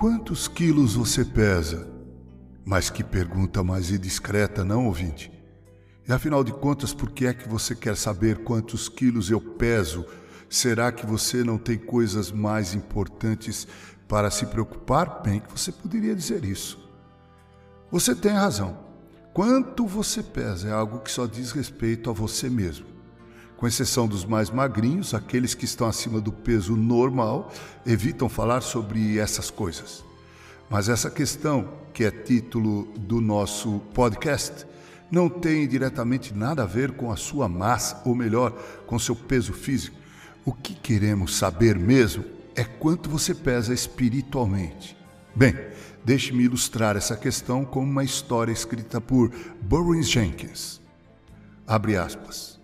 Quantos quilos você pesa? Mas que pergunta mais indiscreta, não, ouvinte? E afinal de contas, por que é que você quer saber quantos quilos eu peso? Será que você não tem coisas mais importantes para se preocupar? Bem, que você poderia dizer isso. Você tem razão. Quanto você pesa é algo que só diz respeito a você mesmo. Com exceção dos mais magrinhos, aqueles que estão acima do peso normal evitam falar sobre essas coisas. Mas essa questão, que é título do nosso podcast, não tem diretamente nada a ver com a sua massa, ou melhor, com seu peso físico. O que queremos saber mesmo é quanto você pesa espiritualmente. Bem, deixe-me ilustrar essa questão com uma história escrita por Burroughs Jenkins. Abre aspas.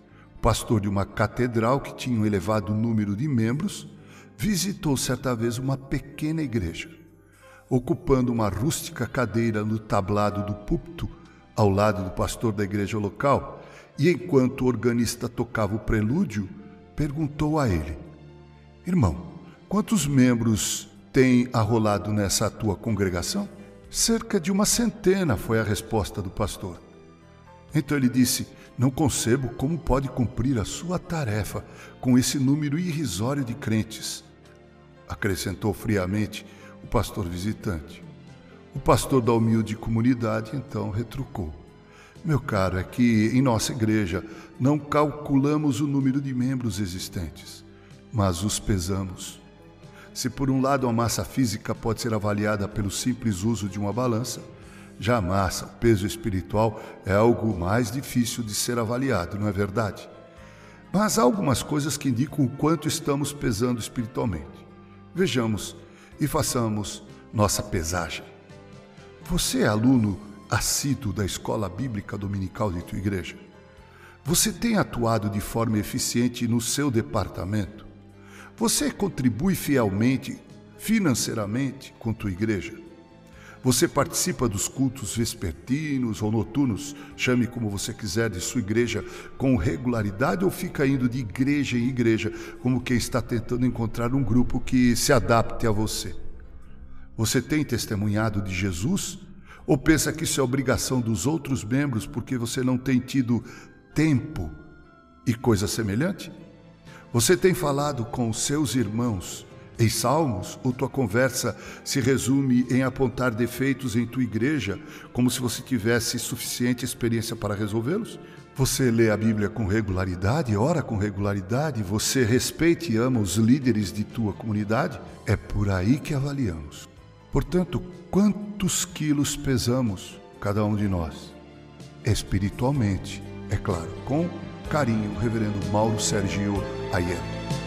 Pastor de uma catedral que tinha um elevado número de membros visitou certa vez uma pequena igreja ocupando uma rústica cadeira no tablado do púlpito, ao lado do pastor da igreja local, e enquanto o organista tocava o prelúdio, perguntou a ele: Irmão, quantos membros tem arrolado nessa tua congregação? Cerca de uma centena, foi a resposta do pastor. Então ele disse: Não concebo como pode cumprir a sua tarefa com esse número irrisório de crentes. Acrescentou friamente: o pastor visitante. O pastor da humilde comunidade então retrucou: Meu caro, é que em nossa igreja não calculamos o número de membros existentes, mas os pesamos. Se por um lado a massa física pode ser avaliada pelo simples uso de uma balança, já a massa, o peso espiritual, é algo mais difícil de ser avaliado, não é verdade? Mas há algumas coisas que indicam o quanto estamos pesando espiritualmente. Vejamos e façamos nossa pesagem. Você é aluno assíduo da escola bíblica dominical de tua igreja? Você tem atuado de forma eficiente no seu departamento? Você contribui fielmente, financeiramente, com tua igreja? Você participa dos cultos vespertinos ou noturnos, chame como você quiser, de sua igreja com regularidade ou fica indo de igreja em igreja, como quem está tentando encontrar um grupo que se adapte a você? Você tem testemunhado de Jesus? Ou pensa que isso é obrigação dos outros membros porque você não tem tido tempo e coisa semelhante? Você tem falado com seus irmãos em salmos, ou tua conversa se resume em apontar defeitos em tua igreja, como se você tivesse suficiente experiência para resolvê-los? Você lê a Bíblia com regularidade, ora com regularidade, você respeita e ama os líderes de tua comunidade? É por aí que avaliamos. Portanto, quantos quilos pesamos cada um de nós? Espiritualmente, é claro, com carinho, Reverendo Mauro Sergio Aiello.